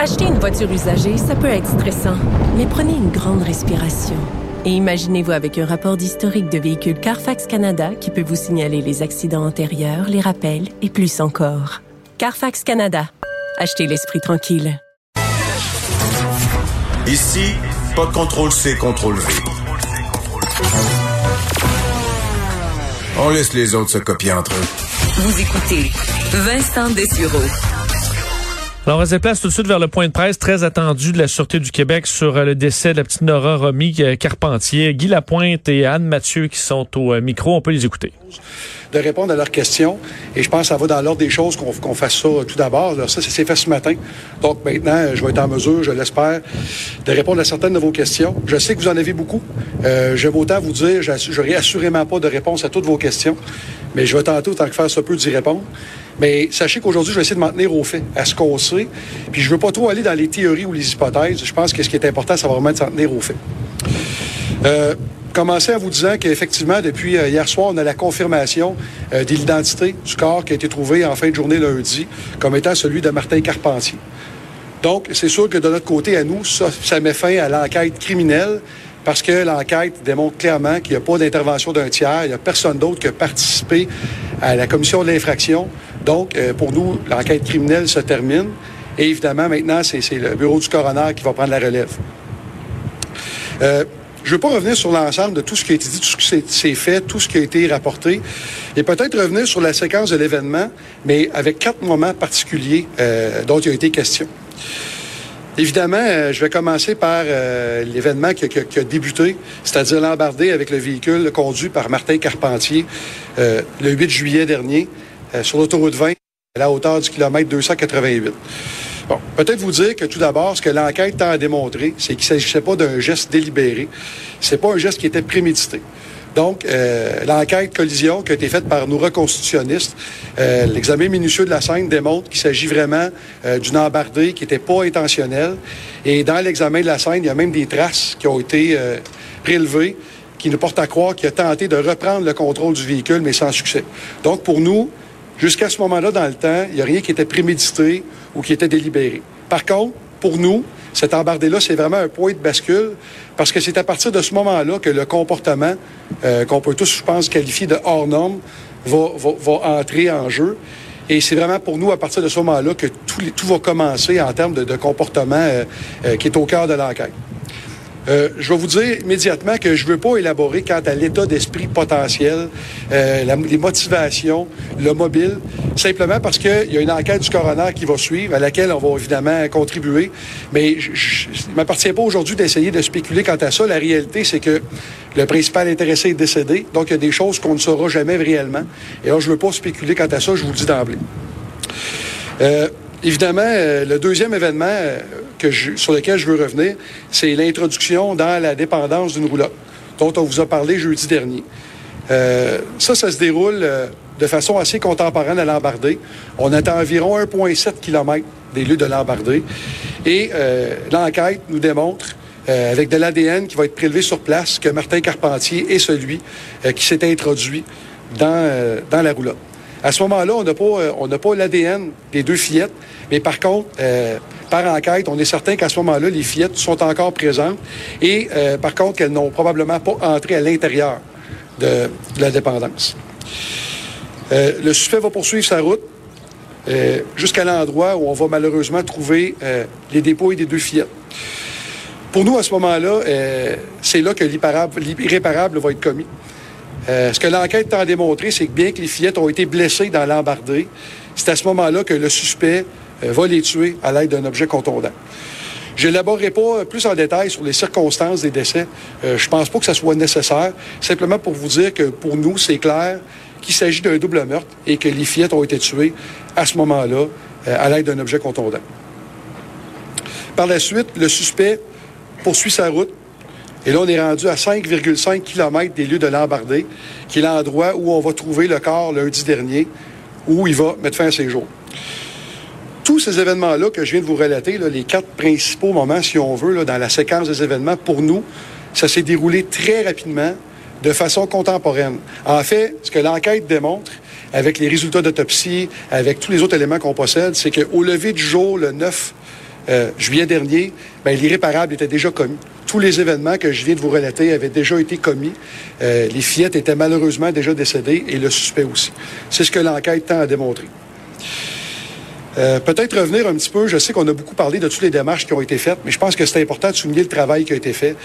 Acheter une voiture usagée, ça peut être stressant, mais prenez une grande respiration. Et imaginez-vous avec un rapport d'historique de véhicule Carfax Canada qui peut vous signaler les accidents antérieurs, les rappels et plus encore. Carfax Canada. Achetez l'esprit tranquille. Ici, pas de contrôle C, contrôle V. On laisse les autres se copier entre eux. Vous écoutez Vincent Dessureau. Alors, on se déplace tout de suite vers le point de presse très attendu de la Sûreté du Québec sur euh, le décès de la petite Nora Romy euh, Carpentier. Guy Lapointe et Anne Mathieu qui sont au euh, micro. On peut les écouter. De répondre à leurs questions. Et je pense que ça va dans l'ordre des choses qu'on fasse ça tout d'abord. Ça, c'est fait ce matin. Donc maintenant, je vais être en mesure, je l'espère, de répondre à certaines de vos questions. Je sais que vous en avez beaucoup. je vais autant vous dire, je n'aurai assurément pas de réponse à toutes vos questions. Mais je vais tenter autant que faire ça peut d'y répondre. Mais sachez qu'aujourd'hui, je vais essayer de m'en tenir au fait, à ce qu'on sait. Puis je veux pas trop aller dans les théories ou les hypothèses. Je pense que ce qui est important, c'est vraiment de s'en tenir au fait. Euh, commencer en vous disant qu'effectivement, depuis euh, hier soir, on a la confirmation euh, de l'identité du corps qui a été trouvé en fin de journée lundi comme étant celui de Martin Carpentier. Donc, c'est sûr que de notre côté, à nous, ça, ça met fin à l'enquête criminelle parce que l'enquête démontre clairement qu'il n'y a pas d'intervention d'un tiers, il n'y a personne d'autre qui a participé à la commission de l'infraction. Donc, euh, pour nous, l'enquête criminelle se termine. Et évidemment, maintenant, c'est le bureau du coroner qui va prendre la relève. Euh, je ne veux pas revenir sur l'ensemble de tout ce qui a été dit, tout ce qui s'est fait, tout ce qui a été rapporté, et peut-être revenir sur la séquence de l'événement, mais avec quatre moments particuliers euh, dont il a été question. Évidemment, je vais commencer par l'événement qui, a débuté, c'est-à-dire l'embardé avec le véhicule conduit par Martin Carpentier le 8 juillet dernier sur l'autoroute 20 à la hauteur du kilomètre 288. Bon, peut-être vous dire que tout d'abord, ce que l'enquête tend à démontrer, c'est qu'il ne s'agissait pas d'un geste délibéré. C'est pas un geste qui était prémédité. Donc, euh, l'enquête collision qui a été faite par nos reconstitutionnistes, euh, l'examen minutieux de la scène démontre qu'il s'agit vraiment euh, d'une embardée qui n'était pas intentionnelle. Et dans l'examen de la scène, il y a même des traces qui ont été prélevées qui nous portent à croire qu'il a tenté de reprendre le contrôle du véhicule, mais sans succès. Donc, pour nous, jusqu'à ce moment-là dans le temps, il n'y a rien qui était prémédité ou qui était délibéré. Par contre, pour nous, cette embardée-là, c'est vraiment un point de bascule parce que c'est à partir de ce moment-là que le comportement, euh, qu'on peut tous, je pense, qualifier de hors norme, va, entrer en jeu. Et c'est vraiment pour nous, à partir de ce moment-là, que tout, tout, va commencer en termes de, comportement euh, euh, qui est au cœur de l'enquête. Euh, je vais vous dire immédiatement que je ne veux pas élaborer quant à l'état d'esprit potentiel, euh, les motivations, le mobile, simplement parce qu'il y a une enquête du coroner qui va suivre, à laquelle on va évidemment contribuer. Mais il ne m'appartient pas aujourd'hui d'essayer de spéculer quant à ça. La réalité, c'est que le principal intéressé est décédé, donc il y a des choses qu'on ne saura jamais réellement. Et là, je ne veux pas spéculer quant à ça, je vous le dis d'emblée. Euh, évidemment, le deuxième événement sur lequel je veux revenir, c'est l'introduction dans la dépendance d'une roulotte, dont on vous a parlé jeudi dernier. Euh, ça, ça se déroule euh, de façon assez contemporaine à l'Embardé. On est à environ 1,7 km des lieux de l'Embardé. Et euh, l'enquête nous démontre, avec de l'ADN qui va être prélevé sur place, que Martin Carpentier est celui qui s'est introduit dans, dans la roulotte. À ce moment-là, on n'a pas, on pas l'ADN des deux fillettes, mais par contre, par enquête, on est certain qu'à ce moment-là, les fillettes sont encore présentes et, euh, par contre, qu'elles n'ont probablement pas entré à l'intérieur de, la dépendance. Euh, le suspect va poursuivre sa route euh, jusqu'à l'endroit où on va malheureusement trouver les dépôts des deux fillettes. Pour nous, à ce moment-là, c'est là que l'irréparable va être commis. ce que l'enquête tend à démontrer, c'est que bien que les fillettes ont été blessées dans l'embardée, c'est à ce moment-là que le suspect va les tuer à l'aide d'un objet contondant. Je n'élaborerai pas plus en détail sur les circonstances des décès. Euh, je ne pense pas que ça soit nécessaire. Simplement pour vous dire que pour nous, c'est clair qu'il s'agit d'un double meurtre et que les fillettes ont été tuées à ce moment-là euh, à l'aide d'un objet contondant. Par la suite, le suspect poursuit sa route. Et là, on est rendu à 5,5 km des lieux de l'embardé, qui est l'endroit où on va trouver le corps lundi dernier, où il va mettre fin à ses jours tous ces événements-là que je viens de vous relater, les quatre principaux moments, si on veut, dans la séquence des événements, pour nous, ça s'est déroulé très rapidement, de façon contemporaine. En fait, ce que l'enquête démontre, avec les résultats d'autopsie, avec tous les autres éléments qu'on possède, c'est qu'au lever du jour, le 9 euh, juillet dernier, ben, l'irréparable était déjà commis. Tous les événements que je viens de vous relater avaient déjà été commis. Euh, les fillettes étaient malheureusement déjà décédées et le suspect aussi. C'est ce que l'enquête tend à démontrer. Euh, peut-être revenir un petit peu, je sais qu'on a beaucoup parlé de toutes les démarches qui ont été faites, mais je pense que c'est important de souligner le travail qui a été fait.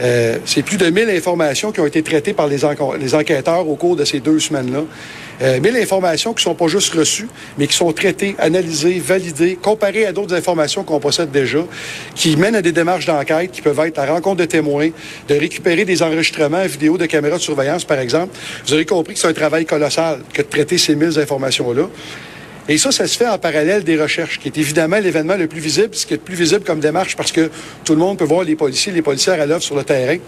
Euh, c'est plus de 1000 informations qui ont été traitées par les, enquêteurs au cours de ces deux semaines-là. Euh, 1000 informations qui sont pas juste reçues, mais qui sont traitées, analysées, validées, comparées à d'autres informations qu'on possède déjà, qui mènent à des démarches d'enquête qui peuvent être la rencontre de témoins, de récupérer des enregistrements vidéo de caméras de surveillance, par exemple. Vous aurez compris que c'est un travail colossal que de traiter ces 1000 informations-là. Et ça, ça se fait en parallèle des recherches, qui est évidemment l'événement le plus visible, ce qui est le plus visible comme démarche parce que tout le monde peut voir les policiers, les policières à l'œuvre sur le terrain.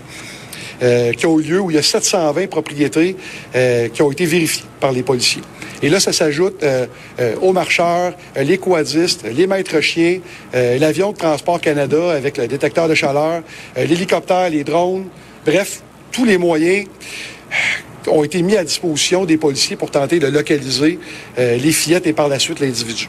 Euh, qui ont eu lieu où il y a 720 propriétés euh, qui ont été vérifiées par les policiers. Et là, ça s'ajoute euh, euh aux marcheurs, euh, les quadistes, les maîtres chiens, l'avion de transport Canada avec le détecteur de chaleur, l'hélicoptère, les drones, bref, tous les moyens ont été mis à disposition des policiers pour tenter de localiser euh, les fillettes et par la suite l'individu.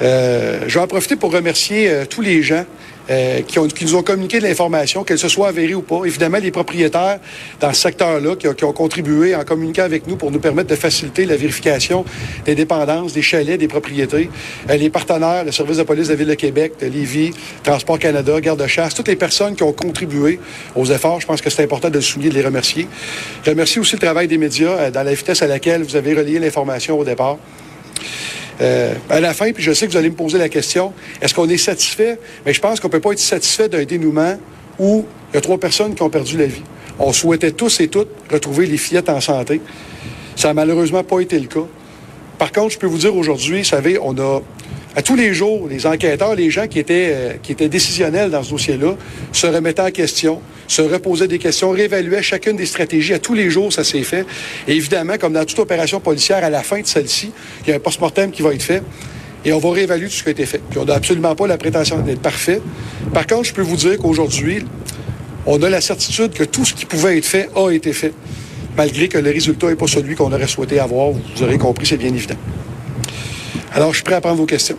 Euh, je vais en profiter pour remercier euh, tous les gens euh, qui, ont, nous ont communiqué de l'information, qu'elle se soit avérée ou pas. Évidemment, les propriétaires dans ce secteur-là qui, qui, ont contribué en communiquant avec nous pour nous permettre de faciliter la vérification des dépendances, des chalets, des propriétés. Euh, les partenaires, le service de police de la Ville de Québec, de Lévis, Transport Canada, Garde-Chasse, toutes les personnes qui ont contribué aux efforts. Je pense que c'est important de le souligner, de les remercier. Je remercie aussi le travail des médias euh, dans la vitesse à laquelle vous avez relayé l'information au départ. Euh, à la fin, puis je sais que vous allez me poser la question, est-ce qu'on est satisfait? Mais je pense qu'on ne peut pas être satisfait d'un dénouement où il y a trois personnes qui ont perdu la vie. On souhaitait tous et toutes retrouver les fillettes en santé. Ça n'a malheureusement pas été le cas. Par contre, je peux vous dire aujourd'hui, vous savez, on a à tous les jours, les enquêteurs, les gens qui étaient, euh, qui étaient décisionnels dans ce dossier-là, se remettaient en question, se reposaient des questions, réévaluaient chacune des stratégies. À tous les jours, ça s'est fait. Et évidemment, comme dans toute opération policière, à la fin de celle-ci, il y a un post-mortem qui va être fait. Et on va réévaluer tout ce qui a été fait. Puis on n'a absolument pas la prétention d'être parfait. Par contre, je peux vous dire qu'aujourd'hui, on a la certitude que tout ce qui pouvait être fait a été fait, malgré que le résultat n'est pas celui qu'on aurait souhaité avoir. Vous aurez compris, c'est bien évident. Alors, je suis prêt à prendre vos questions.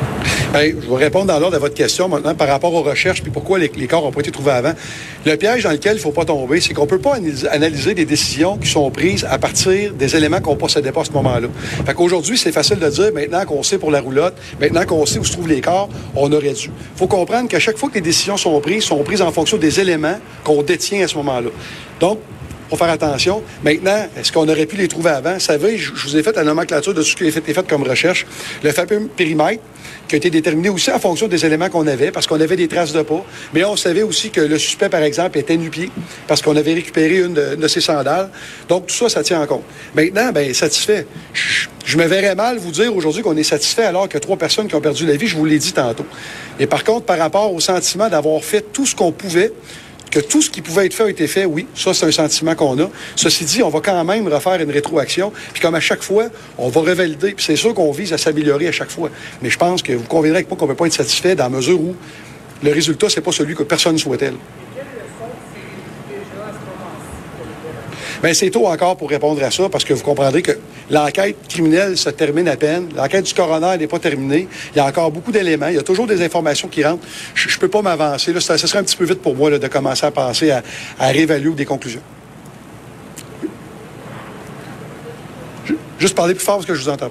Bien, je vais répondre dans l'ordre de votre question maintenant par rapport aux recherches puis pourquoi les, corps n'ont pas été trouvés avant. Le piège dans lequel il ne faut pas tomber, c'est qu'on ne peut pas analyser, des décisions qui sont prises à partir des éléments qu'on possédait pas à ce moment-là. Fait qu'aujourd'hui, c'est facile de dire, maintenant qu'on sait pour la roulotte, maintenant qu'on sait où se trouvent les corps, on aurait dû. Il faut comprendre qu'à chaque fois que les décisions sont prises, sont prises en fonction des éléments qu'on détient à ce moment-là. Donc, faut faire attention. Maintenant, est-ce qu'on aurait pu les trouver avant? Vous savez, je, vous ai fait la nomenclature de ce qui a été fait comme recherche. Le fameux périmètre, qui a été déterminé aussi en fonction des éléments qu'on avait, parce qu'on avait des traces de pas. Mais on savait aussi que le suspect, par exemple, était nu-pied, parce qu'on avait récupéré une de, ses sandales. Donc, tout ça, ça tient en compte. Maintenant, bien, satisfait. Je, je me verrais mal vous dire aujourd'hui qu'on est satisfait alors que trois personnes qui ont perdu la vie, je vous l'ai dit tantôt. Et par contre, par rapport au sentiment d'avoir fait tout ce qu'on pouvait, que tout ce qui pouvait être fait a été fait, oui, ça c'est un sentiment qu'on a. Ceci dit, on va quand même refaire une rétroaction, puis comme à chaque fois, on va revalider, puis c'est sûr qu'on vise à s'améliorer à chaque fois. Mais je pense que vous conviendrez avec moi qu'on ne peut pas être satisfait dans la mesure où le résultat, c'est pas celui que personne ne souhaitait. Bien, c'est tôt encore pour répondre à ça parce que vous comprendrez que l'enquête criminelle se termine à peine. L'enquête du coroner n'est pas terminée. Il y a encore beaucoup d'éléments. Il y a toujours des informations qui rentrent. Je ne peux pas m'avancer. Ce serait un petit peu vite pour moi de commencer à penser à, à réévaluer des conclusions. Juste parler plus fort parce que je vous entends.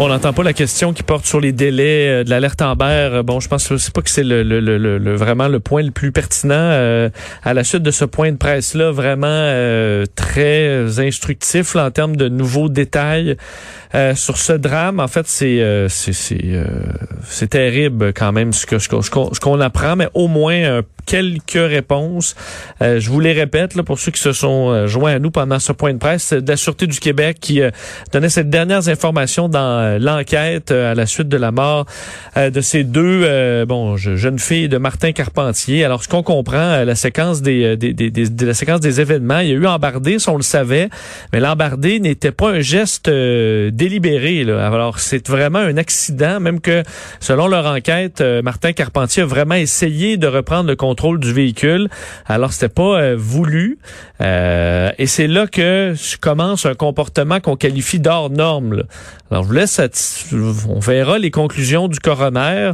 On n'entend pas la question qui porte sur les délais euh, de l'alerte Amber. Bon, je pense c'est pas que c'est le, le, le, le, vraiment le point le plus pertinent euh, à la suite de ce point de presse là, vraiment euh, très instructif là, en termes de nouveaux détails euh, sur ce drame. En fait, c'est c'est c'est, c'est terrible quand même ce que ce qu'on, apprend, mais au moins un quelques réponses. Euh, je vous les répète là, pour ceux qui se sont euh, joints à nous pendant ce point de presse de la Sûreté du Québec qui donnait ces dernières informations dans l'enquête à la suite de la mort de ces deux bon jeunes filles de Martin Carpentier. Alors ce qu'on comprend, la séquence des, des, des, de la séquence des événements, il y a eu embardé, on le savait, mais l'embardé n'était pas un geste délibéré. Là. Alors c'est vraiment un accident, même que selon leur enquête, Martin Carpentier a vraiment essayé de reprendre le contrôle du véhicule. Alors, c'était pas euh, voulu. Euh, et c'est là que commence un comportement qu'on qualifie d'hors norme. Alors, je vous laisse, on verra les conclusions du coroner.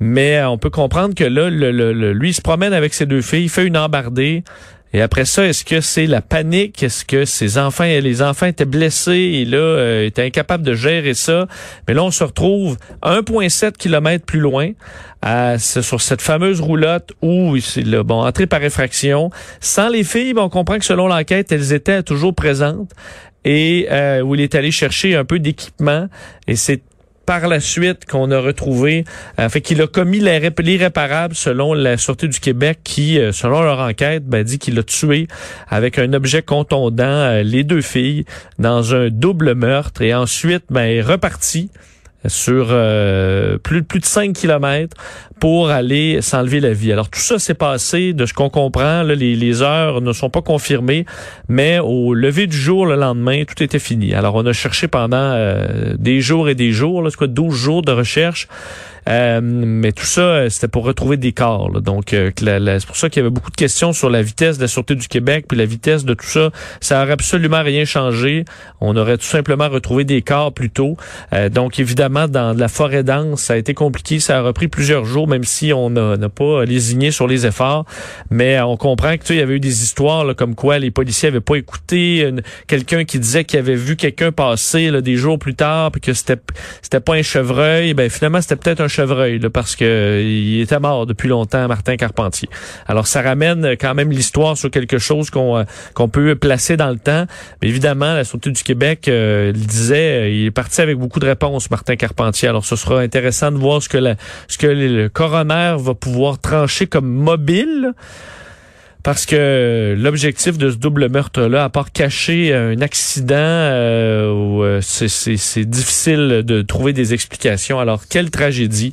Mais on peut comprendre que là, le, lui, il se promène avec ses deux filles, il fait une embardée. Et après ça, est-ce que c'est la panique? Est-ce que ses enfants, les enfants étaient blessés et là, euh, étaient incapables de gérer ça? Mais là, on se retrouve 1,7 km plus loin, à, sur cette fameuse roulotte où c'est le bon entrée par effraction. Sans les filles, on comprend que selon l'enquête, elles étaient toujours présentes et euh, où il est allé chercher un peu d'équipement. Et c'est par la suite qu'on a retrouvé, euh, fait qu'il a commis l'irréparable selon la Sûreté du Québec qui, euh, selon leur enquête, ben, dit qu'il a tué avec un objet contondant euh, les deux filles dans un double meurtre. Et ensuite ben, est reparti sur euh, plus, de 5 kilomètres pour aller s'enlever la vie. Alors tout ça s'est passé, de ce qu'on comprend, les, les, heures ne sont pas confirmées, mais au lever du jour le lendemain, tout était fini. Alors on a cherché pendant euh, des jours et des jours, là, quoi, 12 jours de recherche. Euh, mais tout ça, c'était pour retrouver des corps. Donc, c'est pour ça qu'il y avait beaucoup de questions sur la vitesse de la Sûreté du Québec, puis la vitesse de tout ça. Ça aurait absolument rien changé. On aurait tout simplement retrouvé des corps plus tôt. donc, évidemment, dans la forêt dense, ça a été compliqué. Ça a repris plusieurs jours, même si on n'a pas lésigné sur les efforts. Mais on comprend que tu il y avait eu des histoires comme quoi les policiers avaient pas écouté quelqu'un qui disait qu'il avait vu quelqu'un passer là, des jours plus tard, puis que c'était c'était pas un chevreuil. Ben finalement c'était peut-être un chevreuil parce que il était mort depuis longtemps, Martin Carpentier. Alors ça ramène quand même l'histoire sur quelque chose qu'on euh, qu'on peut placer dans le temps. Mais évidemment, la Sûreté du Québec euh, il disait, euh, il est parti avec beaucoup de réponses, Martin Carpentier. Alors, ce sera intéressant de voir ce que, la, ce que le coroner va pouvoir trancher comme mobile. Parce que l'objectif de ce double meurtre-là, à part cacher un accident, euh, euh c'est difficile de trouver des explications. Alors, quelle tragédie?